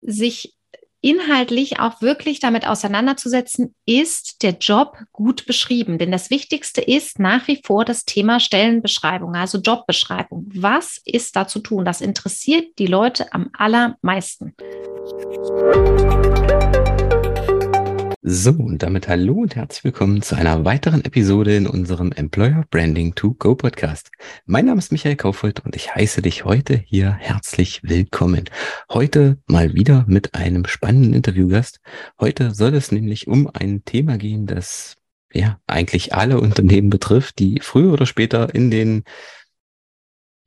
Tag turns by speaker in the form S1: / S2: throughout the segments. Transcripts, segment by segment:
S1: sich inhaltlich auch wirklich damit auseinanderzusetzen, ist der Job gut beschrieben. Denn das Wichtigste ist nach wie vor das Thema Stellenbeschreibung, also Jobbeschreibung. Was ist da zu tun? Das interessiert die Leute am allermeisten.
S2: So, und damit hallo und herzlich willkommen zu einer weiteren Episode in unserem Employer Branding to Go Podcast. Mein Name ist Michael Kaufold und ich heiße dich heute hier herzlich willkommen. Heute mal wieder mit einem spannenden Interviewgast. Heute soll es nämlich um ein Thema gehen, das ja eigentlich alle Unternehmen betrifft, die früher oder später in den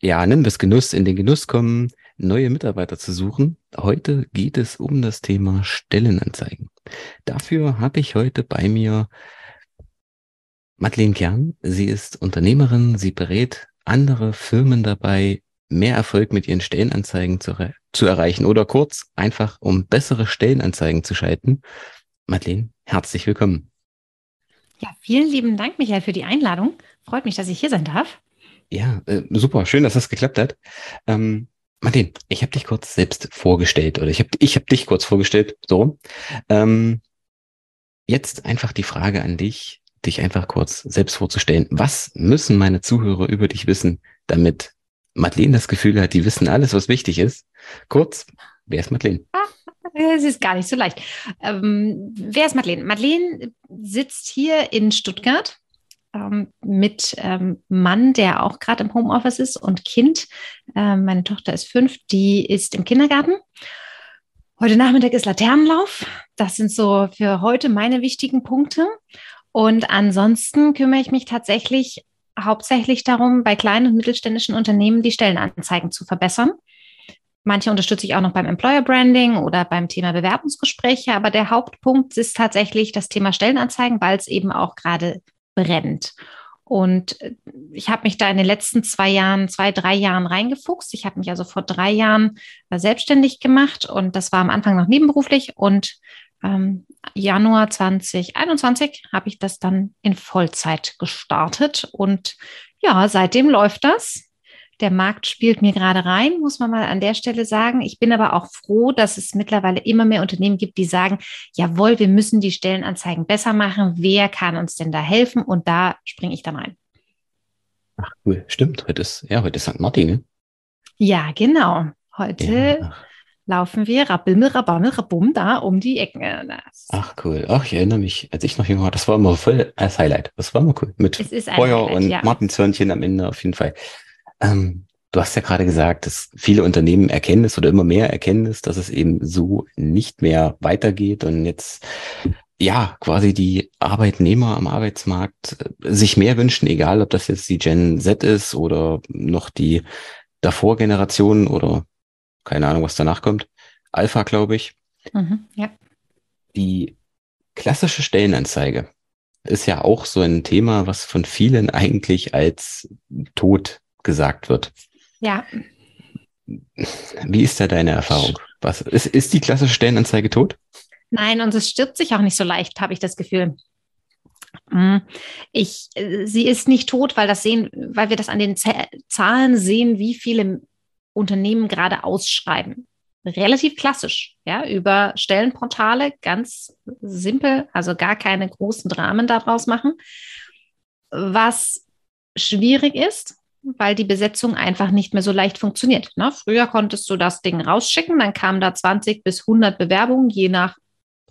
S2: ja, nennen wir es Genuss, in den Genuss kommen, neue Mitarbeiter zu suchen. Heute geht es um das Thema Stellenanzeigen. Dafür habe ich heute bei mir Madeleine Kern. Sie ist Unternehmerin, sie berät andere Firmen dabei, mehr Erfolg mit ihren Stellenanzeigen zu, zu erreichen oder kurz einfach, um bessere Stellenanzeigen zu schalten. Madeleine, herzlich willkommen.
S1: Ja, vielen lieben Dank, Michael, für die Einladung. Freut mich, dass ich hier sein darf.
S2: Ja, äh, super, schön, dass das geklappt hat. Ähm, Martin, ich habe dich kurz selbst vorgestellt oder ich habe ich hab dich kurz vorgestellt, so. Ähm, jetzt einfach die Frage an dich, dich einfach kurz selbst vorzustellen. Was müssen meine Zuhörer über dich wissen, damit Madeleine das Gefühl hat, die wissen alles, was wichtig ist? Kurz, wer ist Madeleine?
S1: Ah, es ist gar nicht so leicht. Ähm, wer ist Madeleine? Madeleine sitzt hier in Stuttgart ähm, mit ähm, Mann, der auch gerade im Homeoffice ist und Kind. Ähm, meine Tochter ist fünf, die ist im Kindergarten. Heute Nachmittag ist Laternenlauf. Das sind so für heute meine wichtigen Punkte. Und ansonsten kümmere ich mich tatsächlich hauptsächlich darum, bei kleinen und mittelständischen Unternehmen die Stellenanzeigen zu verbessern. Manche unterstütze ich auch noch beim Employer Branding oder beim Thema Bewerbungsgespräche, aber der Hauptpunkt ist tatsächlich das Thema Stellenanzeigen, weil es eben auch gerade brennt. Und äh, ich habe mich da in den letzten zwei Jahren, zwei, drei Jahren reingefuchst. Ich habe mich also vor drei Jahren äh, selbstständig gemacht und das war am Anfang noch nebenberuflich. Und ähm, Januar 2021 habe ich das dann in Vollzeit gestartet. Und ja, seitdem läuft das. Der Markt spielt mir gerade rein, muss man mal an der Stelle sagen. Ich bin aber auch froh, dass es mittlerweile immer mehr Unternehmen gibt, die sagen, jawohl, wir müssen die Stellenanzeigen besser machen. Wer kann uns denn da helfen? Und da springe ich dann rein.
S2: Ach cool, stimmt. Heute ist, ja, heute ist St. Martin, ne?
S1: Ja, genau. Heute ja, laufen wir Rabimmel, Rabammel, Rabum da um die Ecken.
S2: Das ach cool. Ach, ich erinnere mich, als ich noch jünger war, das war immer voll als Highlight. Das war immer cool. Mit Feuer Highlight, und ja. Martinshörnchen am Ende auf jeden Fall. Ähm, du hast ja gerade gesagt, dass viele Unternehmen erkennen es oder immer mehr erkennen es, dass es eben so nicht mehr weitergeht und jetzt ja quasi die Arbeitnehmer am Arbeitsmarkt äh, sich mehr wünschen, egal ob das jetzt die Gen Z ist oder noch die davor Generation oder keine Ahnung, was danach kommt. Alpha, glaube ich. Mhm, ja. Die klassische Stellenanzeige ist ja auch so ein Thema, was von vielen eigentlich als tot gesagt wird.
S1: Ja.
S2: Wie ist da deine Erfahrung? Was, ist, ist die klassische Stellenanzeige tot?
S1: Nein, und es stirbt sich auch nicht so leicht, habe ich das Gefühl. Mm, ich, sie ist nicht tot, weil das sehen, weil wir das an den Zahlen sehen, wie viele Unternehmen gerade ausschreiben. Relativ klassisch, ja, über Stellenportale, ganz simpel, also gar keine großen Dramen daraus machen. Was schwierig ist, weil die Besetzung einfach nicht mehr so leicht funktioniert. Ne? Früher konntest du das Ding rausschicken, dann kamen da 20 bis 100 Bewerbungen, je nach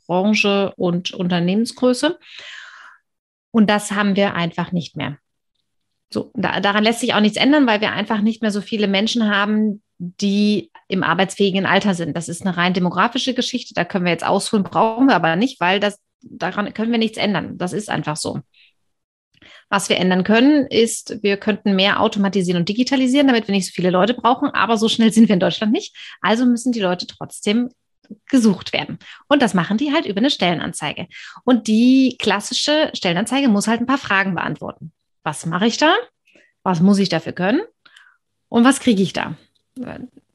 S1: Branche und Unternehmensgröße. Und das haben wir einfach nicht mehr. So, da, daran lässt sich auch nichts ändern, weil wir einfach nicht mehr so viele Menschen haben, die im arbeitsfähigen Alter sind. Das ist eine rein demografische Geschichte. Da können wir jetzt ausholen, brauchen wir aber nicht, weil das, daran können wir nichts ändern. Das ist einfach so. Was wir ändern können, ist, wir könnten mehr automatisieren und digitalisieren, damit wir nicht so viele Leute brauchen. Aber so schnell sind wir in Deutschland nicht. Also müssen die Leute trotzdem gesucht werden. Und das machen die halt über eine Stellenanzeige. Und die klassische Stellenanzeige muss halt ein paar Fragen beantworten. Was mache ich da? Was muss ich dafür können? Und was kriege ich da?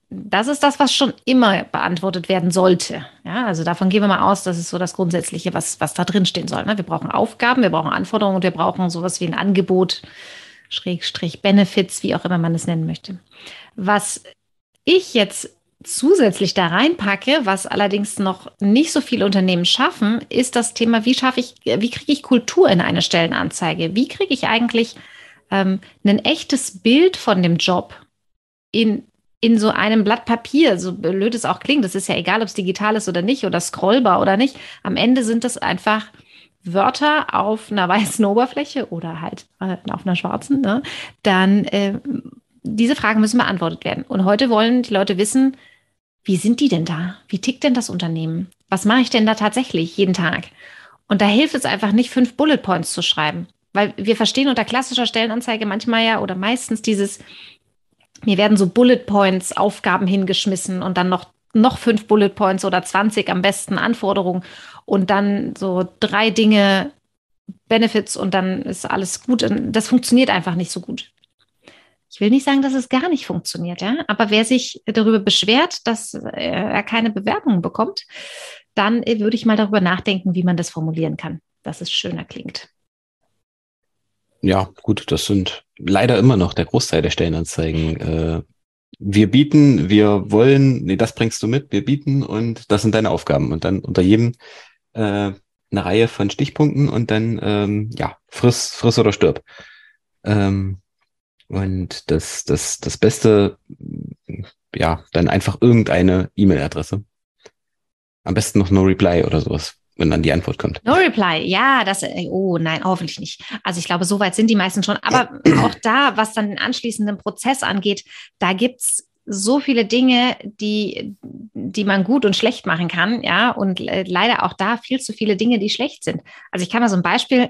S1: Das ist das, was schon immer beantwortet werden sollte. Ja, also davon gehen wir mal aus, das ist so das Grundsätzliche, was, was da drin stehen soll. Ne? Wir brauchen Aufgaben, wir brauchen Anforderungen und wir brauchen sowas wie ein Angebot, Schrägstrich Benefits, wie auch immer man es nennen möchte. Was ich jetzt zusätzlich da reinpacke, was allerdings noch nicht so viele Unternehmen schaffen, ist das Thema, wie schaffe ich, wie kriege ich Kultur in eine Stellenanzeige? Wie kriege ich eigentlich ähm, ein echtes Bild von dem Job in, in so einem Blatt Papier, so blöd es auch klingt, das ist ja egal, ob es digital ist oder nicht oder scrollbar oder nicht. Am Ende sind das einfach Wörter auf einer weißen Oberfläche oder halt äh, auf einer schwarzen, ne? dann äh, diese Fragen müssen beantwortet werden. Und heute wollen die Leute wissen, wie sind die denn da? Wie tickt denn das Unternehmen? Was mache ich denn da tatsächlich jeden Tag? Und da hilft es einfach nicht, fünf Bullet Points zu schreiben. Weil wir verstehen unter klassischer Stellenanzeige manchmal ja oder meistens dieses, mir werden so Bullet Points, Aufgaben hingeschmissen und dann noch, noch fünf Bullet Points oder 20 am besten Anforderungen und dann so drei Dinge, Benefits und dann ist alles gut. Und das funktioniert einfach nicht so gut. Ich will nicht sagen, dass es gar nicht funktioniert, ja. Aber wer sich darüber beschwert, dass er keine Bewerbungen bekommt, dann würde ich mal darüber nachdenken, wie man das formulieren kann, dass es schöner klingt.
S2: Ja, gut, das sind leider immer noch der Großteil der Stellenanzeigen. Äh, wir bieten, wir wollen, nee, das bringst du mit, wir bieten und das sind deine Aufgaben. Und dann unter jedem äh, eine Reihe von Stichpunkten und dann, ähm, ja, friss, friss oder stirb. Ähm, und das, das, das Beste, ja, dann einfach irgendeine E-Mail-Adresse. Am besten noch No Reply oder sowas, wenn dann die Antwort kommt.
S1: No Reply, ja, das, äh, oh nein, hoffentlich nicht. Also ich glaube, soweit sind die meisten schon. Aber auch da, was dann den anschließenden Prozess angeht, da gibt's so viele Dinge, die, die man gut und schlecht machen kann, ja, und leider auch da viel zu viele Dinge, die schlecht sind. Also ich kann mal so ein Beispiel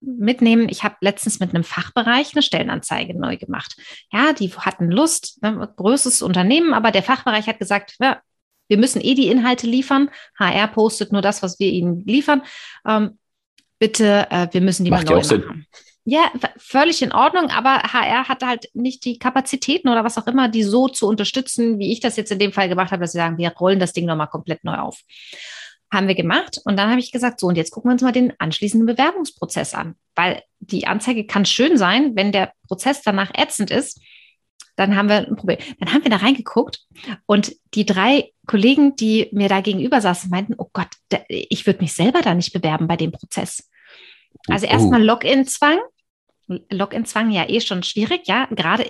S1: mitnehmen. Ich habe letztens mit einem Fachbereich eine Stellenanzeige neu gemacht. Ja, die hatten Lust, ne, größtes Unternehmen, aber der Fachbereich hat gesagt, ja, wir müssen eh die Inhalte liefern. HR postet nur das, was wir ihnen liefern. Ähm, bitte, äh, wir müssen die
S2: Macht
S1: mal neu
S2: machen. Sinn.
S1: Ja, völlig in Ordnung, aber HR hat halt nicht die Kapazitäten oder was auch immer, die so zu unterstützen, wie ich das jetzt in dem Fall gemacht habe, dass sie sagen, wir rollen das Ding nochmal komplett neu auf. Haben wir gemacht und dann habe ich gesagt, so und jetzt gucken wir uns mal den anschließenden Bewerbungsprozess an, weil die Anzeige kann schön sein, wenn der Prozess danach ätzend ist, dann haben wir ein Problem. Dann haben wir da reingeguckt und die drei Kollegen, die mir da gegenüber saßen, meinten, oh Gott, ich würde mich selber da nicht bewerben bei dem Prozess. Also oh. erstmal Login-Zwang, Login-Zwang ja eh schon schwierig, ja. Gerade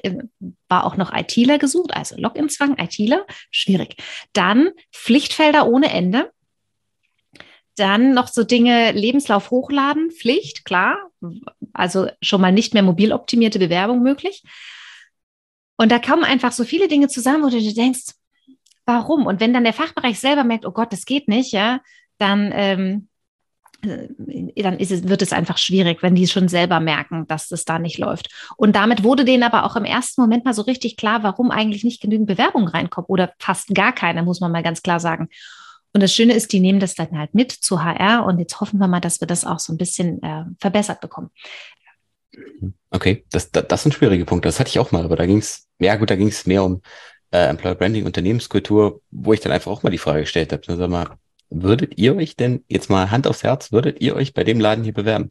S1: war auch noch ITler gesucht, also Login-Zwang, ITler, schwierig. Dann Pflichtfelder ohne Ende. Dann noch so Dinge, Lebenslauf hochladen, Pflicht, klar. Also schon mal nicht mehr mobil optimierte Bewerbung möglich. Und da kommen einfach so viele Dinge zusammen, wo du dir denkst, warum? Und wenn dann der Fachbereich selber merkt, oh Gott, das geht nicht, ja, dann ähm, äh, dann es, wird es einfach schwierig, wenn die schon selber merken, dass es da nicht läuft. Und damit wurde denen aber auch im ersten Moment mal so richtig klar, warum eigentlich nicht genügend Bewerbung reinkommt oder fast gar keine, muss man mal ganz klar sagen. Und das Schöne ist, die nehmen das dann halt mit zu HR und jetzt hoffen wir mal, dass wir das auch so ein bisschen äh, verbessert bekommen.
S2: Okay, das, das, das sind schwierige Punkte. Das hatte ich auch mal, aber da ging es, ja gut, da ging es mehr um äh, Employer Branding, Unternehmenskultur, wo ich dann einfach auch mal die Frage gestellt habe, sag mal, würdet ihr euch denn, jetzt mal Hand aufs Herz, würdet ihr euch bei dem Laden hier bewerben?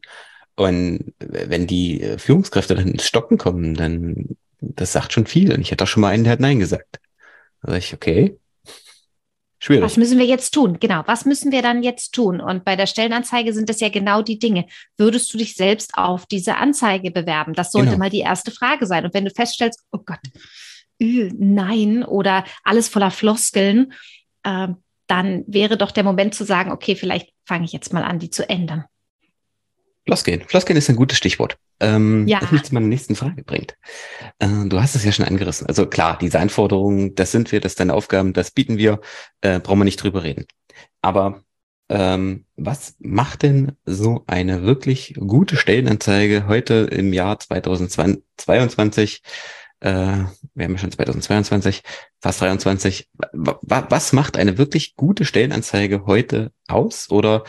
S2: Und wenn die äh, Führungskräfte dann ins Stocken kommen, dann, das sagt schon viel. Und ich hätte auch schon mal einen, der hat Nein gesagt. Da sag ich, okay,
S1: schwierig. Was müssen wir jetzt tun? Genau, was müssen wir dann jetzt tun? Und bei der Stellenanzeige sind das ja genau die Dinge. Würdest du dich selbst auf diese Anzeige bewerben? Das sollte genau. mal die erste Frage sein. Und wenn du feststellst, oh Gott, nein, oder alles voller Floskeln, äh, dann wäre doch der Moment zu sagen, okay, vielleicht fange ich jetzt mal an, die zu ändern.
S2: Floskeln. Floskeln ist ein gutes Stichwort. Ähm, ja. Das mich zu meiner nächsten Frage bringt. Äh, du hast es ja schon angerissen. Also klar, diese Anforderungen, das sind wir, das sind deine Aufgaben, das bieten wir, äh, brauchen wir nicht drüber reden. Aber ähm, was macht denn so eine wirklich gute Stellenanzeige heute im Jahr 2022 äh, wir haben ja schon 2022, fast 23. Was macht eine wirklich gute Stellenanzeige heute aus? Oder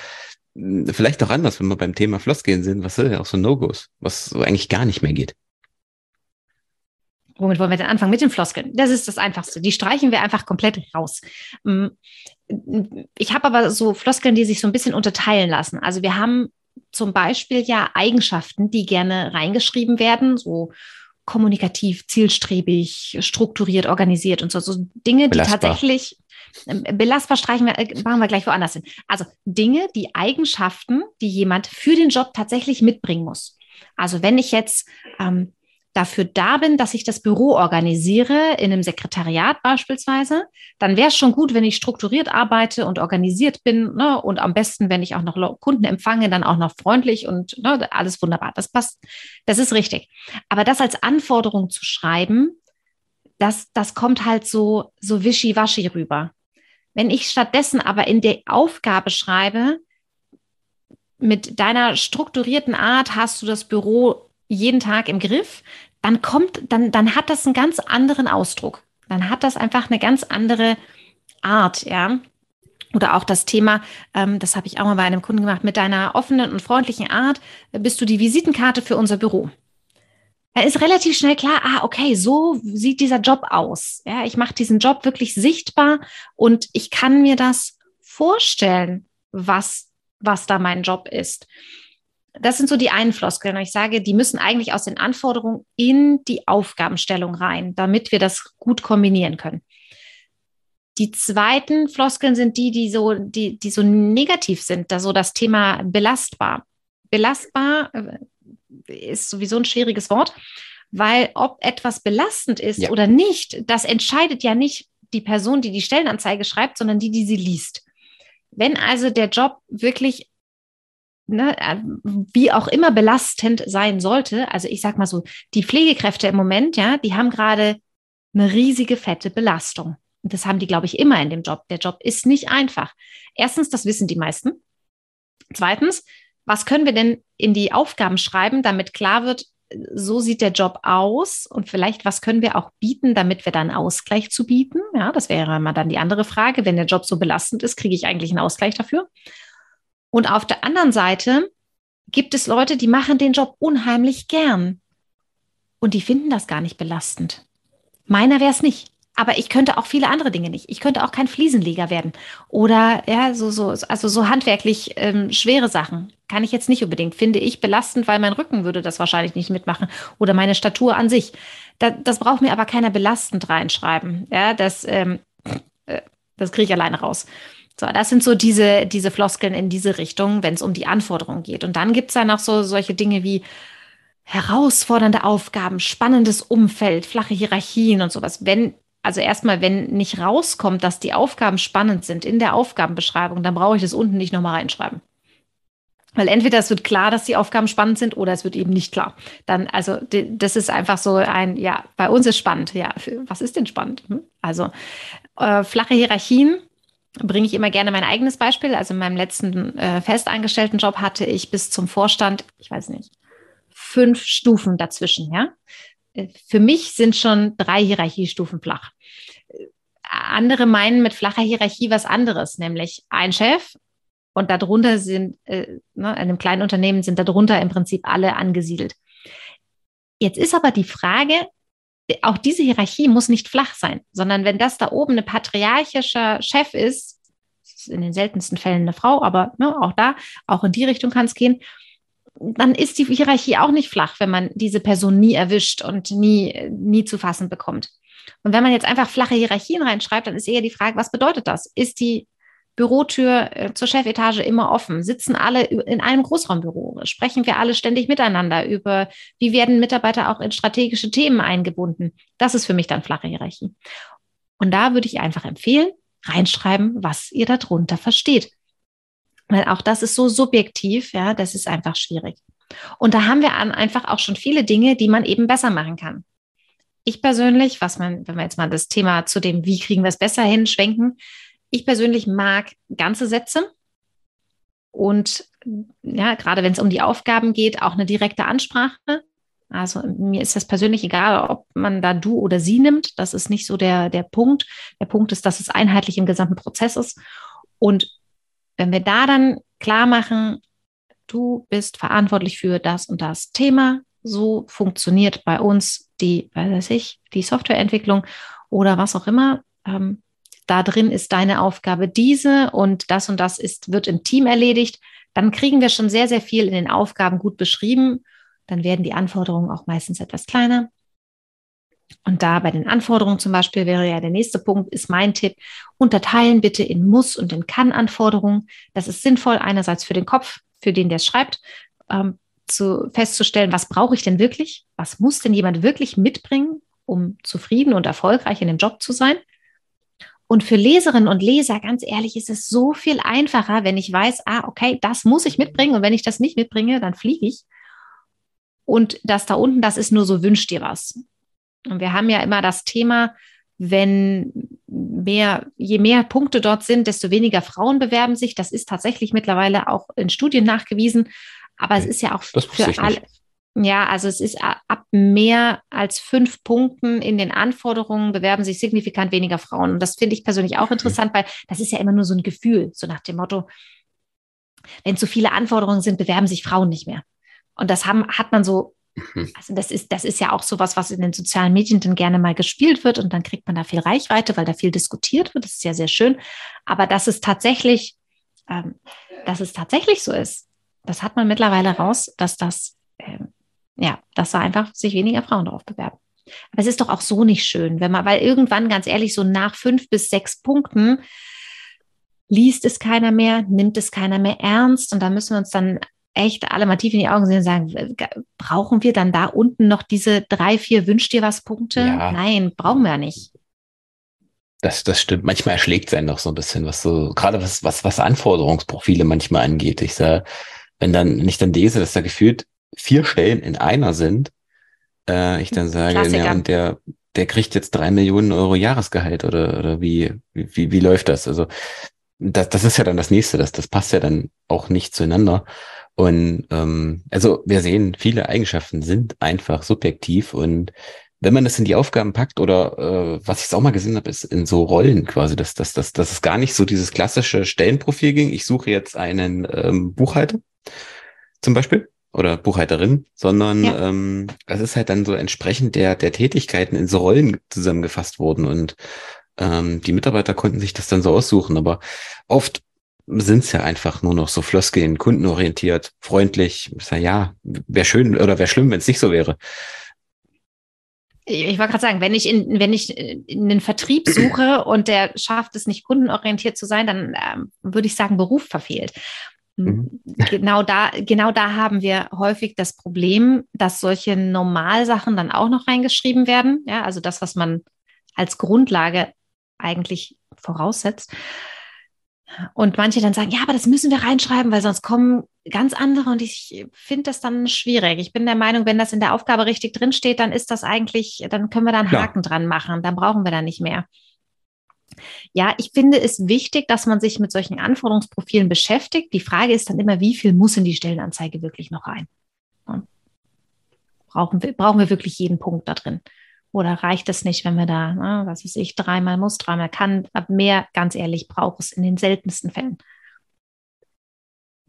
S2: vielleicht auch anders, wenn wir beim Thema Flossgehen sind, was sind ja auch so No-Gos, was so eigentlich gar nicht mehr geht?
S1: Womit wollen wir denn anfangen? Mit den Floskeln. Das ist das Einfachste. Die streichen wir einfach komplett raus. Hm, ich habe aber so Floskeln, die sich so ein bisschen unterteilen lassen. Also wir haben zum Beispiel ja Eigenschaften, die gerne reingeschrieben werden, so kommunikativ, zielstrebig, strukturiert, organisiert und so. So Dinge, belastbar. die tatsächlich belastbar streichen wir, äh, machen wir gleich woanders hin. Also Dinge, die Eigenschaften, die jemand für den Job tatsächlich mitbringen muss. Also wenn ich jetzt ähm, dafür da bin, dass ich das Büro organisiere, in einem Sekretariat beispielsweise, dann wäre es schon gut, wenn ich strukturiert arbeite und organisiert bin ne, und am besten, wenn ich auch noch Kunden empfange, dann auch noch freundlich und ne, alles wunderbar. Das passt, das ist richtig. Aber das als Anforderung zu schreiben, das, das kommt halt so, so wischiwaschi rüber. Wenn ich stattdessen aber in der Aufgabe schreibe, mit deiner strukturierten Art hast du das Büro jeden Tag im Griff, dann kommt, dann, dann hat das einen ganz anderen Ausdruck. Dann hat das einfach eine ganz andere Art, ja. Oder auch das Thema, ähm, das habe ich auch mal bei einem Kunden gemacht, mit deiner offenen und freundlichen Art bist du die Visitenkarte für unser Büro. Da ist relativ schnell klar, ah, okay, so sieht dieser Job aus. Ja, ich mache diesen Job wirklich sichtbar und ich kann mir das vorstellen, was, was da mein Job ist das sind so die einen Floskeln. Ich sage, die müssen eigentlich aus den Anforderungen in die Aufgabenstellung rein, damit wir das gut kombinieren können. Die zweiten Floskeln sind die, die so, die, die so negativ sind, da so das Thema belastbar. Belastbar äh, ist sowieso ein schwieriges Wort, weil ob etwas belastend ist ja. oder nicht, das entscheidet ja nicht die Person, die die Stellenanzeige schreibt, sondern die, die sie liest. Wenn also der Job wirklich ne, äh, wie auch immer belastend sein sollte. Also ich sag mal so, die Pflegekräfte im Moment, ja, die haben gerade eine riesige fette Belastung. Und das haben die, glaube ich, immer in dem Job. Der Job ist nicht einfach. Erstens, das wissen die meisten. Zweitens, was können wir denn in die Aufgaben schreiben, damit klar wird, so sieht der Job aus und vielleicht, was können wir auch bieten, damit wir dann Ausgleich zu bieten? Ja, das wäre mal dann die andere Frage. Wenn der Job so belastend ist, kriege ich eigentlich einen Ausgleich dafür? Und auf der anderen Seite gibt es Leute, die machen den Job unheimlich gern. Und die finden das gar nicht belastend. Meiner wäre es nicht. Aber ich könnte auch viele andere Dinge nicht. Ich könnte auch kein Fliesenleger werden. Oder ja, so, so, also so handwerklich ähm, schwere Sachen. Kann ich jetzt nicht unbedingt. Finde ich belastend, weil mein Rücken würde das wahrscheinlich nicht mitmachen. Oder meine Statur an sich. Da, das braucht mir aber keiner belastend reinschreiben. Ja, das, ähm, äh, das kriege ich alleine raus. So, das sind so diese, diese Floskeln in diese Richtung, wenn es um die Anforderungen geht. Und dann gibt es ja noch so solche Dinge wie herausfordernde Aufgaben, spannendes Umfeld, flache Hierarchien und sowas. Wenn, also erstmal, wenn nicht rauskommt, dass die Aufgaben spannend sind in der Aufgabenbeschreibung, dann brauche ich das unten nicht nochmal reinschreiben. Weil entweder es wird klar, dass die Aufgaben spannend sind oder es wird eben nicht klar. Dann, also, das ist einfach so ein, ja, bei uns ist spannend. Ja, was ist denn spannend? Hm? Also, äh, flache Hierarchien, bringe ich immer gerne mein eigenes Beispiel. Also in meinem letzten äh, festangestellten Job hatte ich bis zum Vorstand, ich weiß nicht, fünf Stufen dazwischen, ja. Für mich sind schon drei Hierarchiestufen flach. Andere meinen mit flacher Hierarchie was anderes, nämlich ein Chef und darunter sind, äh, ne, in einem kleinen Unternehmen sind darunter im Prinzip alle angesiedelt. Jetzt ist aber die Frage, auch diese Hierarchie muss nicht flach sein, sondern wenn das da oben ein patriarchischer Chef ist, ist in den seltensten Fällen eine Frau, aber ne, auch da, auch in die Richtung kann es gehen, dann ist die Hierarchie auch nicht flach, wenn man diese Person nie erwischt und nie, nie zu fassen bekommt. Und wenn man jetzt einfach flache Hierarchien reinschreibt, dann ist eher die Frage, was bedeutet das? Ist die Bürotür äh, zur Chefetage immer offen? Sitzen alle in einem Großraumbüro? Sprechen wir alle ständig miteinander über, wie werden Mitarbeiter auch in strategische Themen eingebunden? Das ist für mich dann flache Hierarchie. Und da würde ich einfach empfehlen, reinschreiben, was ihr darunter versteht. Weil auch das ist so subjektiv, ja, das ist einfach schwierig. Und da haben wir einfach auch schon viele Dinge, die man eben besser machen kann. Ich persönlich, was man, wenn wir jetzt mal das Thema zu dem, wie kriegen wir es besser hin, schwenken, ich persönlich mag ganze Sätze und ja, gerade wenn es um die Aufgaben geht, auch eine direkte Ansprache. Also mir ist das persönlich egal, ob man da du oder sie nimmt. Das ist nicht so der, der Punkt. Der Punkt ist, dass es einheitlich im gesamten Prozess ist. Und wenn wir da dann klar machen, du bist verantwortlich für das und das Thema, so funktioniert bei uns die, weiß ich, die Softwareentwicklung oder was auch immer, ähm, da drin ist deine Aufgabe diese und das und das ist, wird im Team erledigt, dann kriegen wir schon sehr, sehr viel in den Aufgaben gut beschrieben. Dann werden die Anforderungen auch meistens etwas kleiner. Und da bei den Anforderungen zum Beispiel wäre ja der nächste Punkt, ist mein Tipp, unterteilen bitte in Muss- und in Kann-Anforderungen. Das ist sinnvoll, einerseits für den Kopf, für den der es schreibt, ähm, zu, festzustellen, was brauche ich denn wirklich? Was muss denn jemand wirklich mitbringen, um zufrieden und erfolgreich in dem Job zu sein? Und für Leserinnen und Leser, ganz ehrlich, ist es so viel einfacher, wenn ich weiß, ah, okay, das muss ich mitbringen und wenn ich das nicht mitbringe, dann fliege ich. Und das da unten, das ist nur so, wünsch dir was. Und wir haben ja immer das Thema, wenn mehr, je mehr Punkte dort sind, desto weniger Frauen bewerben sich. Das ist tatsächlich mittlerweile auch in Studien nachgewiesen. Aber es ist ja auch für alle. Ja, also es ist ab mehr als fünf Punkten in den Anforderungen bewerben sich signifikant weniger Frauen. Und das finde ich persönlich auch interessant, weil das ist ja immer nur so ein Gefühl, so nach dem Motto, wenn zu viele Anforderungen sind, bewerben sich Frauen nicht mehr. Und das haben, hat man so. Also das ist, das ist ja auch so was, was in den sozialen Medien dann gerne mal gespielt wird und dann kriegt man da viel Reichweite, weil da viel diskutiert wird. Das ist ja sehr schön. Aber dass es tatsächlich, ähm, dass es tatsächlich so ist, das hat man mittlerweile raus, dass das ähm, ja, dass da einfach sich weniger Frauen darauf bewerben. Aber es ist doch auch so nicht schön, wenn man, weil irgendwann, ganz ehrlich, so nach fünf bis sechs Punkten liest es keiner mehr, nimmt es keiner mehr ernst und da müssen wir uns dann echt alle mal tief in die Augen sehen und sagen, brauchen wir dann da unten noch diese drei, vier Wünsch dir was Punkte? Ja. Nein, brauchen wir ja nicht.
S2: Das, das stimmt. Manchmal erschlägt es einen noch so ein bisschen, was so, gerade was, was, was Anforderungsprofile manchmal angeht. Ich sage, wenn dann, wenn ich dann lese, dass da gefühlt vier Stellen in einer sind, äh, ich dann sage, ja, und der, der kriegt jetzt drei Millionen Euro Jahresgehalt oder, oder wie, wie, wie läuft das? Also das, das ist ja dann das nächste, das, das passt ja dann auch nicht zueinander. Und ähm, also wir sehen, viele Eigenschaften sind einfach subjektiv und wenn man das in die Aufgaben packt oder äh, was ich jetzt auch mal gesehen habe, ist in so Rollen quasi, dass, dass, dass, dass es gar nicht so dieses klassische Stellenprofil ging. Ich suche jetzt einen ähm, Buchhalter zum Beispiel oder Buchhalterin, sondern ja. ähm, es ist halt dann so entsprechend der, der Tätigkeiten in so Rollen zusammengefasst worden und ähm, die Mitarbeiter konnten sich das dann so aussuchen, aber oft sind es ja einfach nur noch so Floskeln, kundenorientiert, freundlich. Ja, wäre schön oder wäre schlimm, wenn es nicht so wäre.
S1: Ich wollte gerade sagen, wenn ich in, wenn ich in den Vertrieb suche und der schafft es nicht kundenorientiert zu sein, dann ähm, würde ich sagen, Beruf verfehlt. Mhm. Genau da, genau da haben wir häufig das Problem, dass solche Normalsachen dann auch noch reingeschrieben werden. Ja, also das, was man als Grundlage eigentlich voraussetzt. Und manche dann sagen, ja, aber das müssen wir reinschreiben, weil sonst kommen ganz andere und ich finde das dann schwierig. Ich bin der Meinung, wenn das in der Aufgabe richtig drinsteht, dann ist das eigentlich, dann können wir da einen Haken dran machen, dann brauchen wir da nicht mehr. Ja, ich finde es wichtig, dass man sich mit solchen Anforderungsprofilen beschäftigt. Die Frage ist dann immer, wie viel muss in die Stellenanzeige wirklich noch rein? Brauchen wir, brauchen wir wirklich jeden Punkt da drin? Oder reicht es nicht, wenn wir da, na, was weiß ich, dreimal muss, dreimal kann, ab mehr, ganz ehrlich, braucht es in den seltensten Fällen.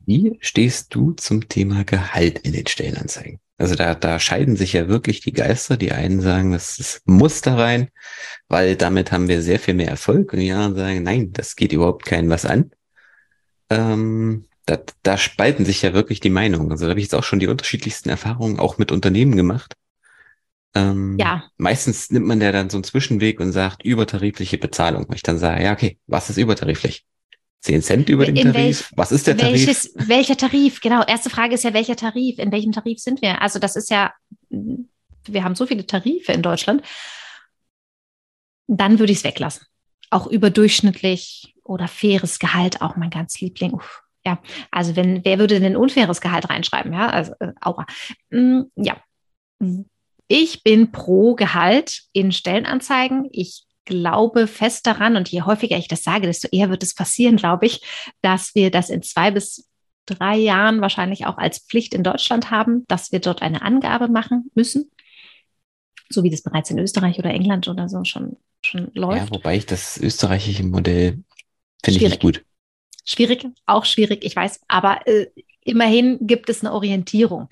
S2: Wie stehst du zum Thema Gehalt in den Stellenanzeigen? Also da, da scheiden sich ja wirklich die Geister. Die einen sagen, das, das muss da rein, weil damit haben wir sehr viel mehr Erfolg. Und die anderen sagen, nein, das geht überhaupt keinen was an. Ähm, da, da spalten sich ja wirklich die Meinungen. Also da habe ich jetzt auch schon die unterschiedlichsten Erfahrungen auch mit Unternehmen gemacht. Ähm, ja. Meistens nimmt man ja dann so einen Zwischenweg und sagt übertarifliche Bezahlung. Und ich dann sage, ja, okay, was ist übertariflich? 10 Cent über den Tarif? Welch, Was ist der Tarif?
S1: Welches, welcher Tarif? Genau. Erste Frage ist ja, welcher Tarif? In welchem Tarif sind wir? Also das ist ja, wir haben so viele Tarife in Deutschland. Dann würde ich es weglassen. Auch überdurchschnittlich oder faires Gehalt, auch mein ganz Liebling. Uff. Ja, also wenn, wer würde denn unfaires Gehalt reinschreiben? Ja, also äh, Aura. Mm, ja. Ich bin pro Gehalt in Stellenanzeigen. Ich glaube fest daran, und je häufiger ich das sage, desto eher wird es passieren, glaube ich, dass wir das in zwei bis drei Jahren wahrscheinlich auch als Pflicht in Deutschland haben, dass wir dort eine Angabe machen müssen, so wie das bereits in Österreich oder England oder so schon, schon läuft.
S2: Ja, wobei ich das österreichische Modell finde ich nicht gut.
S1: Schwierig, auch schwierig, ich weiß, aber äh, immerhin gibt es eine Orientierung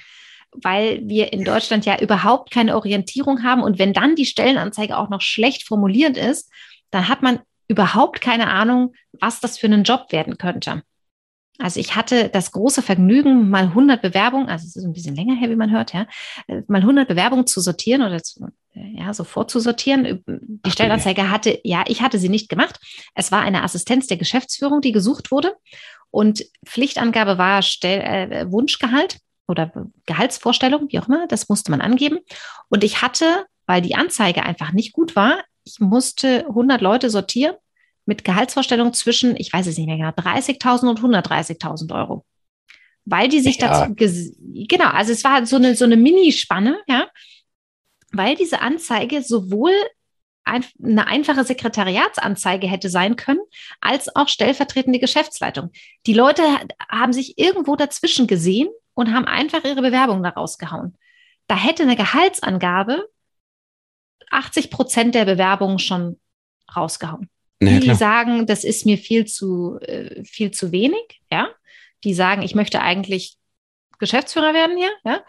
S1: weil wir in Deutschland ja überhaupt keine Orientierung haben. Und wenn dann die Stellenanzeige auch noch schlecht formuliert ist, dann hat man überhaupt keine Ahnung, was das für einen Job werden könnte. Also ich hatte das große Vergnügen, mal 100 Bewerbungen, also es ist ein bisschen länger her, wie man hört, ja, äh, mal 100 Bewerbungen zu sortieren oder zu, äh, ja, so vorzusortieren. Die Stellenanzeige hatte, ja, ich hatte sie nicht gemacht. Es war eine Assistenz der Geschäftsführung, die gesucht wurde. Und Pflichtangabe war Stell, äh, Wunschgehalt oder Gehaltsvorstellung, wie auch immer, das musste man angeben. Und ich hatte, weil die Anzeige einfach nicht gut war, ich musste 100 Leute sortieren mit Gehaltsvorstellungen zwischen, ich weiß es nicht mehr genau, 30.000 und 130.000 Euro. Weil die sich ja. dazu, genau, also es war so eine, so eine Minispanne, ja, weil diese Anzeige sowohl ein, eine einfache Sekretariatsanzeige hätte sein können, als auch stellvertretende Geschäftsleitung. Die Leute haben sich irgendwo dazwischen gesehen und haben einfach ihre Bewerbung da rausgehauen. Da hätte eine Gehaltsangabe 80 Prozent der Bewerbungen schon rausgehauen. Ja, die sagen, das ist mir viel zu, äh, viel zu wenig, ja. Die sagen, ich möchte eigentlich Geschäftsführer werden hier, ja.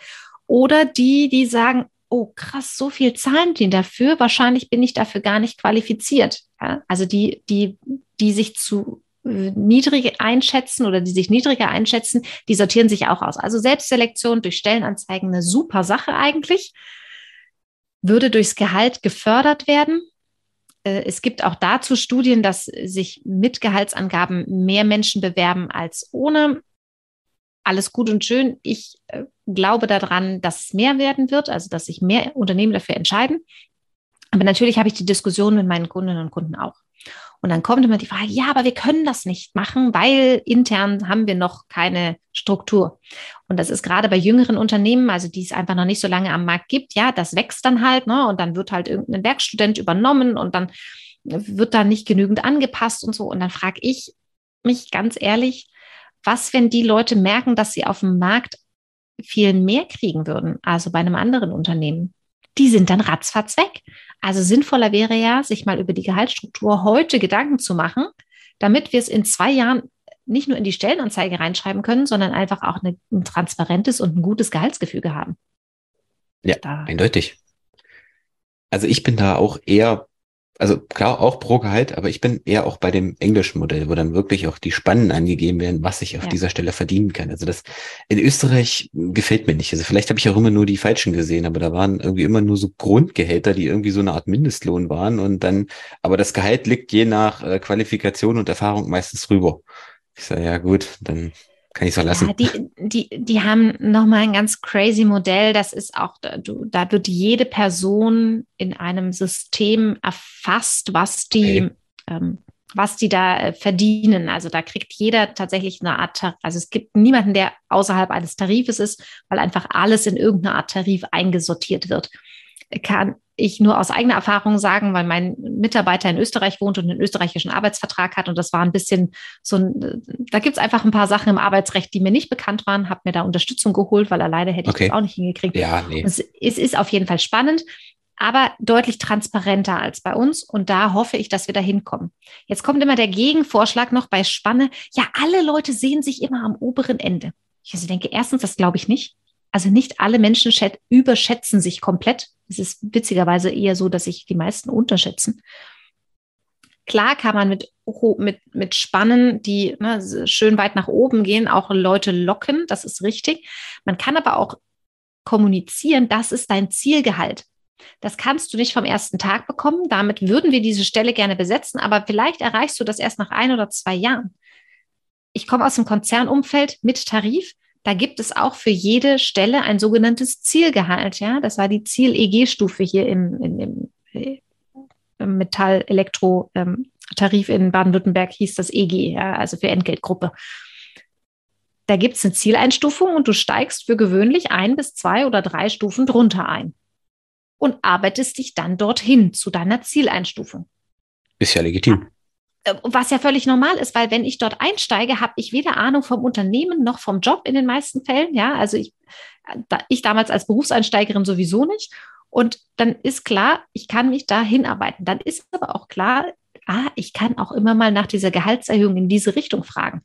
S1: Oder die, die sagen, oh krass, so viel zahlen die dafür, wahrscheinlich bin ich dafür gar nicht qualifiziert. Ja? Also die, die, die sich zu niedrig einschätzen oder die sich niedriger einschätzen, die sortieren sich auch aus. Also Selbstselektion durch Stellenanzeigen eine super Sache eigentlich, würde durchs Gehalt gefördert werden. Äh, es gibt auch dazu Studien, dass sich mit Gehaltsangaben mehr Menschen bewerben als ohne. Alles gut und schön. Ich äh, glaube daran, dass es mehr werden wird, also dass sich mehr Unternehmen dafür entscheiden. Aber natürlich habe ich die Diskussion mit meinen Kundinnen und Kunden auch. Und dann kommt immer die Frage, ja, aber wir können das nicht machen, weil intern haben wir noch keine Struktur. Und das ist gerade bei jüngeren Unternehmen, also die es einfach noch nicht so lange am Markt gibt, ja, das wächst dann halt, ne? Und dann wird halt irgendein Werkstudent übernommen und dann wird da nicht genügend angepasst und so. Und dann frage ich mich ganz ehrlich, was, wenn die Leute merken, dass sie auf dem Markt viel mehr kriegen würden, also bei einem anderen Unternehmen? Die sind dann ratzfatz weg. Also sinnvoller wäre ja, sich mal über die Gehaltsstruktur heute Gedanken zu machen, damit wir es in zwei Jahren nicht nur in die Stellenanzeige reinschreiben können, sondern einfach auch eine, ein transparentes und ein gutes Gehaltsgefüge haben.
S2: Ja, da. eindeutig. Also ich bin da auch eher also klar auch pro Gehalt, aber ich bin eher auch bei dem englischen Modell, wo dann wirklich auch die Spannen angegeben werden, was ich auf ja. dieser Stelle verdienen kann. Also das in Österreich gefällt mir nicht. Also vielleicht habe ich auch immer nur die falschen gesehen, aber da waren irgendwie immer nur so Grundgehälter, die irgendwie so eine Art Mindestlohn waren und dann, aber das Gehalt liegt je nach äh, Qualifikation und Erfahrung meistens rüber. Ich sage, ja gut, dann kann ich so lassen. Ja,
S1: die, die, die haben nochmal ein ganz crazy Modell. Das ist auch, da wird jede Person in einem System erfasst, was die, okay. ähm, was die da äh, verdienen. Also da kriegt jeder tatsächlich eine Art, also es gibt niemanden, der außerhalb eines Tarifes ist, weil einfach alles in irgendeine Art Tarif eingesortiert wird. Kann, ich nur aus eigener Erfahrung sagen, weil mein Mitarbeiter in Österreich wohnt und einen österreichischen Arbeitsvertrag hat. Und das war ein bisschen so ein, da gibt es einfach ein paar Sachen im Arbeitsrecht, die mir nicht bekannt waren, habe mir da Unterstützung geholt, weil alleine hätte okay. ich das auch nicht hingekriegt. Ja, nee. Es, es ist auf jeden Fall spannend, aber deutlich transparenter als bei uns. Und da hoffe ich, dass wir da hinkommen. Jetzt kommt immer der Gegenvorschlag noch bei Spanne. Ja, alle Leute sehen sich immer am oberen Ende. Ich also denke, erstens, das glaube ich nicht. Also nicht alle Menschen überschätzen sich komplett. Es ist witzigerweise eher so, dass sich die meisten unterschätzen. Klar kann man mit, mit, mit Spannen, die ne, schön weit nach oben gehen, auch Leute locken. Das ist richtig. Man kann aber auch kommunizieren, das ist dein Zielgehalt. Das kannst du nicht vom ersten Tag bekommen. Damit würden wir diese Stelle gerne besetzen, aber vielleicht erreichst du das erst nach ein oder zwei Jahren. Ich komme aus dem Konzernumfeld mit Tarif. Da gibt es auch für jede Stelle ein sogenanntes Zielgehalt. Ja, das war die Ziel-EG-Stufe hier im, im, im Metall-Elektro-Tarif in Baden-Württemberg hieß das EG, ja, also für Entgeltgruppe. Da gibt es eine Zieleinstufung und du steigst für gewöhnlich ein bis zwei oder drei Stufen drunter ein und arbeitest dich dann dorthin zu deiner Zieleinstufung.
S2: Ist ja legitim.
S1: Äh, was ja völlig normal ist, weil wenn ich dort einsteige, habe ich weder Ahnung vom Unternehmen noch vom Job in den meisten Fällen. Ja, also ich, ich damals als Berufseinsteigerin sowieso nicht. Und dann ist klar, ich kann mich da hinarbeiten. Dann ist aber auch klar, ah, ich kann auch immer mal nach dieser Gehaltserhöhung in diese Richtung fragen.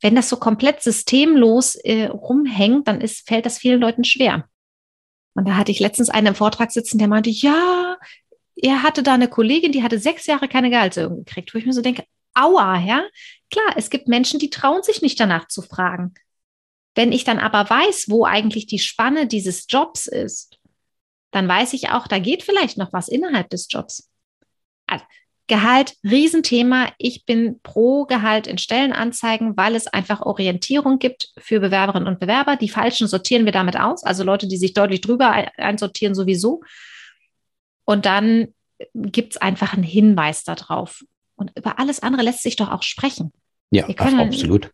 S1: Wenn das so komplett systemlos äh, rumhängt, dann ist, fällt das vielen Leuten schwer. Und da hatte ich letztens einen im Vortrag sitzen, der meinte, ja, er hatte da eine Kollegin, die hatte sechs Jahre keine Gehaltserhöhung gekriegt, wo ich mir so denke, aua, ja. Klar, es gibt Menschen, die trauen sich nicht danach zu fragen. Wenn ich dann aber weiß, wo eigentlich die Spanne dieses Jobs ist, dann weiß ich auch, da geht vielleicht noch was innerhalb des Jobs. Also, Gehalt, Riesenthema. Ich bin pro Gehalt in Stellenanzeigen, weil es einfach Orientierung gibt für Bewerberinnen und Bewerber. Die falschen sortieren wir damit aus, also Leute, die sich deutlich drüber einsortieren sowieso. Und dann gibt es einfach einen Hinweis darauf. Und über alles andere lässt sich doch auch sprechen.
S2: Ja, können, absolut.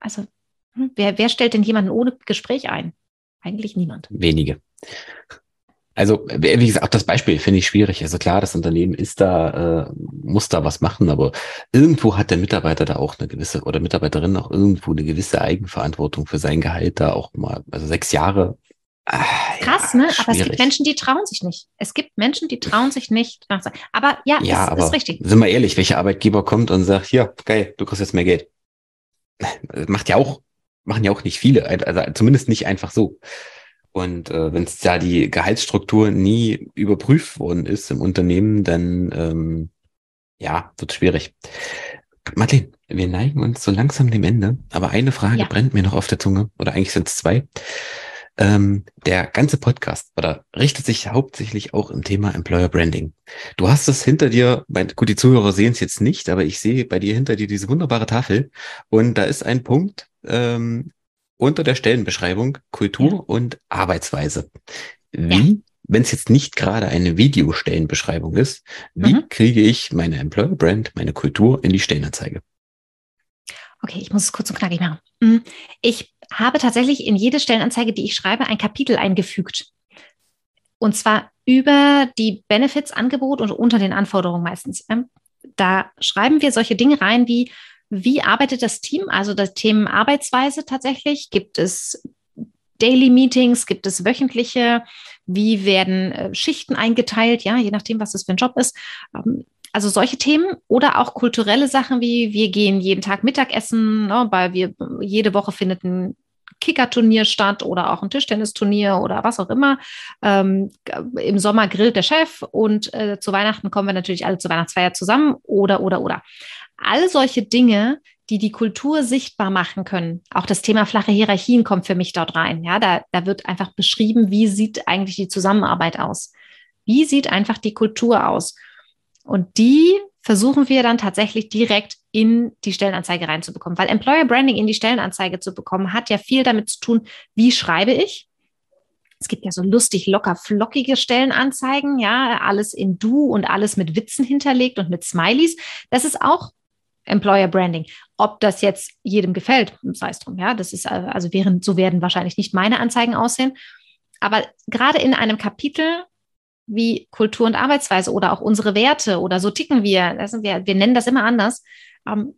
S1: Also, hm, wer, wer stellt denn jemanden ohne Gespräch ein? Eigentlich niemand.
S2: Wenige. Also, wie gesagt, auch das Beispiel finde ich schwierig. Also klar, das Unternehmen ist da, äh, muss da was machen, aber irgendwo hat der Mitarbeiter da auch eine gewisse oder Mitarbeiterin auch irgendwo eine gewisse Eigenverantwortung für sein Gehalt da auch mal, also sechs Jahre.
S1: Ah, Krass, ja, ne? Aber es gibt Menschen, die trauen sich nicht. Es gibt Menschen, die trauen sich nicht. Aber ja,
S2: ja ist, aber ist richtig. Sind wir ehrlich, welcher Arbeitgeber kommt und sagt, hier, geil, du kriegst jetzt mehr Geld. Macht ja auch, machen ja auch nicht viele, also zumindest nicht einfach so. Und äh, wenn es da die Gehaltsstruktur nie überprüft worden ist im Unternehmen, dann ähm, ja, wird schwierig. Martin, wir neigen uns so langsam dem Ende, aber eine Frage ja. brennt mir noch auf der Zunge, oder eigentlich sind es zwei. Ähm, der ganze Podcast oder richtet sich hauptsächlich auch im Thema Employer Branding. Du hast es hinter dir, mein, gut, die Zuhörer sehen es jetzt nicht, aber ich sehe bei dir hinter dir diese wunderbare Tafel und da ist ein Punkt, ähm, unter der Stellenbeschreibung Kultur ja. und Arbeitsweise. Wie, ja. wenn es jetzt nicht gerade eine Videostellenbeschreibung ist, wie mhm. kriege ich meine Employer Brand, meine Kultur in die Stellenanzeige?
S1: Okay, ich muss es kurz und knackig machen. Mhm. Ich habe tatsächlich in jede Stellenanzeige, die ich schreibe, ein Kapitel eingefügt. Und zwar über die Benefits-Angebot und unter den Anforderungen meistens. Ähm, da schreiben wir solche Dinge rein wie wie arbeitet das Team? Also das Thema Arbeitsweise tatsächlich. Gibt es Daily Meetings? Gibt es wöchentliche? Wie werden äh, Schichten eingeteilt? Ja, je nachdem, was das für ein Job ist. Also solche Themen oder auch kulturelle Sachen wie wir gehen jeden Tag Mittagessen, ne, weil wir jede Woche findet ein Kickerturnier statt oder auch ein Tischtennisturnier oder was auch immer. Ähm, Im Sommer grillt der Chef und äh, zu Weihnachten kommen wir natürlich alle zur Weihnachtsfeier zusammen oder, oder, oder all solche Dinge, die die Kultur sichtbar machen können. Auch das Thema flache Hierarchien kommt für mich dort rein. Ja, da, da wird einfach beschrieben, wie sieht eigentlich die Zusammenarbeit aus? Wie sieht einfach die Kultur aus? Und die versuchen wir dann tatsächlich direkt in die Stellenanzeige reinzubekommen. Weil Employer Branding in die Stellenanzeige zu bekommen, hat ja viel damit zu tun, wie schreibe ich? Es gibt ja so lustig, locker, flockige Stellenanzeigen, ja, alles in Du und alles mit Witzen hinterlegt und mit Smileys. Das ist auch Employer Branding. Ob das jetzt jedem gefällt, sei es drum, ja, das ist also während so werden wahrscheinlich nicht meine Anzeigen aussehen. Aber gerade in einem Kapitel wie Kultur und Arbeitsweise oder auch unsere Werte oder so ticken wir, also wir, wir nennen das immer anders, ähm,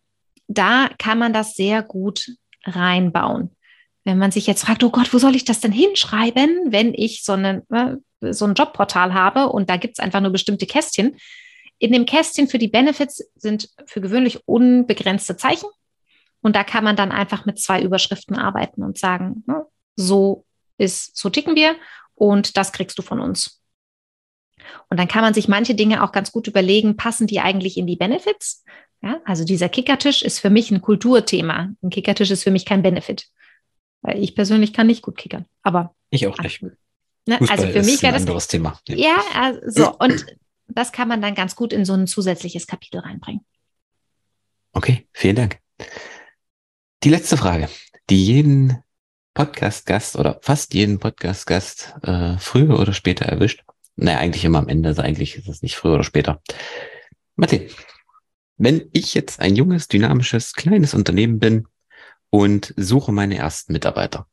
S1: da kann man das sehr gut reinbauen. Wenn man sich jetzt fragt, oh Gott, wo soll ich das denn hinschreiben, wenn ich so, eine, äh, so ein Jobportal habe und da gibt es einfach nur bestimmte Kästchen, in dem Kästchen für die Benefits sind für gewöhnlich unbegrenzte Zeichen. Und da kann man dann einfach mit zwei Überschriften arbeiten und sagen, ne, so ist, so ticken wir und das kriegst du von uns. Und dann kann man sich manche Dinge auch ganz gut überlegen, passen die eigentlich in die Benefits? Ja, also dieser Kickertisch ist für mich ein Kulturthema. Ein Kickertisch ist für mich kein Benefit. Weil ich persönlich kann nicht gut kickern. Aber
S2: ich auch nicht.
S1: Ne, also für mich wäre das ein anderes Thema. Ja, ja also und das kann man dann ganz gut in so ein zusätzliches Kapitel reinbringen.
S2: Okay, vielen Dank. Die letzte Frage, die jeden Podcast-Gast oder fast jeden Podcast-Gast äh, früher oder später erwischt. Naja, eigentlich immer am Ende, also eigentlich ist es nicht früher oder später. Martin, wenn ich jetzt ein junges, dynamisches, kleines Unternehmen bin und suche meine ersten Mitarbeiter,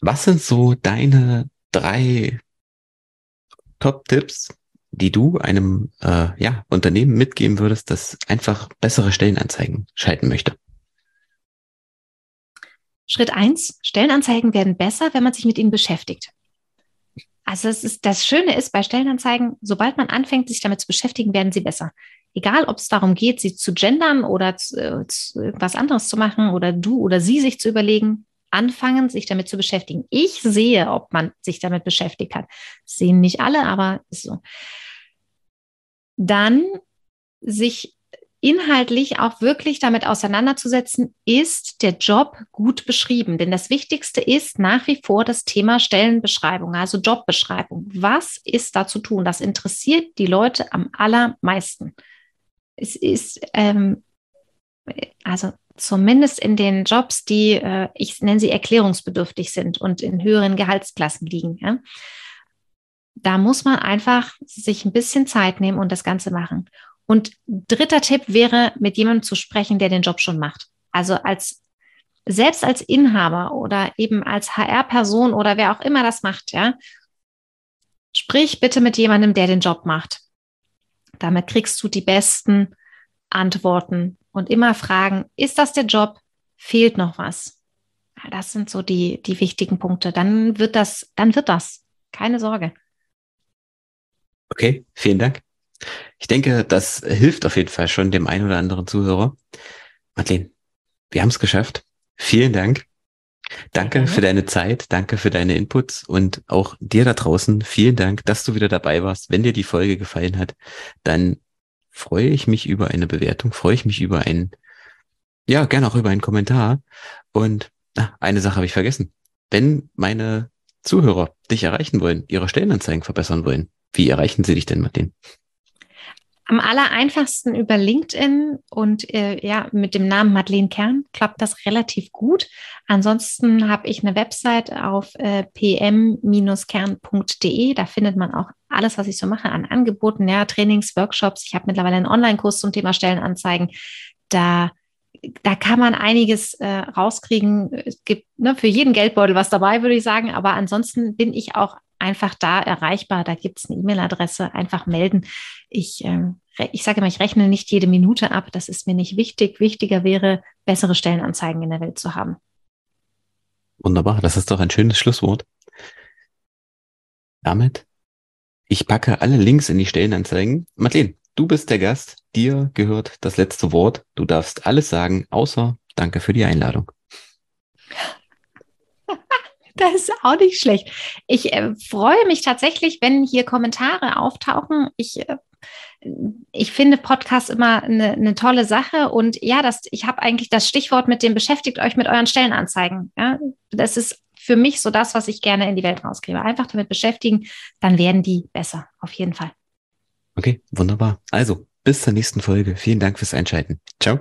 S2: was sind so deine drei Top-Tipps, die du einem äh, ja, Unternehmen mitgeben würdest, das einfach bessere Stellenanzeigen schalten möchte?
S1: Schritt eins: Stellenanzeigen werden besser, wenn man sich mit ihnen beschäftigt. Also es ist, das Schöne ist bei Stellenanzeigen, sobald man anfängt, sich damit zu beschäftigen, werden sie besser. Egal, ob es darum geht, sie zu gendern oder äh, was anderes zu machen oder du oder sie sich zu überlegen, anfangen, sich damit zu beschäftigen. Ich sehe, ob man sich damit beschäftigt hat. Sehen nicht alle, aber ist so. Dann sich inhaltlich auch wirklich damit auseinanderzusetzen, ist der Job gut beschrieben? Denn das Wichtigste ist nach wie vor das Thema Stellenbeschreibung, also Jobbeschreibung. Was ist da zu tun? Das interessiert die Leute am allermeisten. Es ist, ähm, also zumindest in den Jobs, die, äh, ich nenne sie erklärungsbedürftig sind und in höheren Gehaltsklassen liegen. Ja? Da muss man einfach sich ein bisschen Zeit nehmen und das Ganze machen. Und dritter Tipp wäre, mit jemandem zu sprechen, der den Job schon macht. Also als selbst als Inhaber oder eben als HR-Person oder wer auch immer das macht, ja, sprich bitte mit jemandem, der den Job macht. Damit kriegst du die besten Antworten und immer fragen, ist das der Job? Fehlt noch was? Das sind so die, die wichtigen Punkte. Dann wird das, dann wird das. Keine Sorge.
S2: Okay, vielen Dank. Ich denke, das hilft auf jeden Fall schon dem einen oder anderen Zuhörer. Madeleine, wir haben es geschafft. Vielen Dank. Danke für deine Zeit, danke für deine Inputs und auch dir da draußen vielen Dank, dass du wieder dabei warst. Wenn dir die Folge gefallen hat, dann freue ich mich über eine Bewertung, freue ich mich über einen, ja, gerne auch über einen Kommentar. Und ah, eine Sache habe ich vergessen. Wenn meine Zuhörer dich erreichen wollen, ihre Stellenanzeigen verbessern wollen, wie erreichen sie dich denn, Martin?
S1: Am aller einfachsten über LinkedIn und äh, ja, mit dem Namen Madeleine Kern klappt das relativ gut. Ansonsten habe ich eine Website auf äh, pm-kern.de. Da findet man auch alles, was ich so mache an Angeboten, ja, Trainings, Workshops. Ich habe mittlerweile einen Online-Kurs zum Thema Stellenanzeigen. Da da kann man einiges äh, rauskriegen. Es gibt ne, für jeden Geldbeutel was dabei, würde ich sagen. Aber ansonsten bin ich auch einfach da erreichbar. Da gibt es eine E-Mail-Adresse, einfach melden. Ich, ähm, ich sage immer, ich rechne nicht jede Minute ab. Das ist mir nicht wichtig. Wichtiger wäre, bessere Stellenanzeigen in der Welt zu haben.
S2: Wunderbar, das ist doch ein schönes Schlusswort. Damit, ich packe alle Links in die Stellenanzeigen. Madeleine, du bist der Gast. Dir gehört das letzte Wort. Du darfst alles sagen, außer Danke für die Einladung.
S1: Das ist auch nicht schlecht. Ich äh, freue mich tatsächlich, wenn hier Kommentare auftauchen. Ich, äh, ich finde Podcast immer eine, eine tolle Sache. Und ja, das, ich habe eigentlich das Stichwort mit dem beschäftigt euch mit euren Stellenanzeigen. Ja, das ist für mich so das, was ich gerne in die Welt rausgebe. Einfach damit beschäftigen, dann werden die besser, auf jeden Fall.
S2: Okay, wunderbar. Also, bis zur nächsten Folge. Vielen Dank fürs Einschalten. Ciao.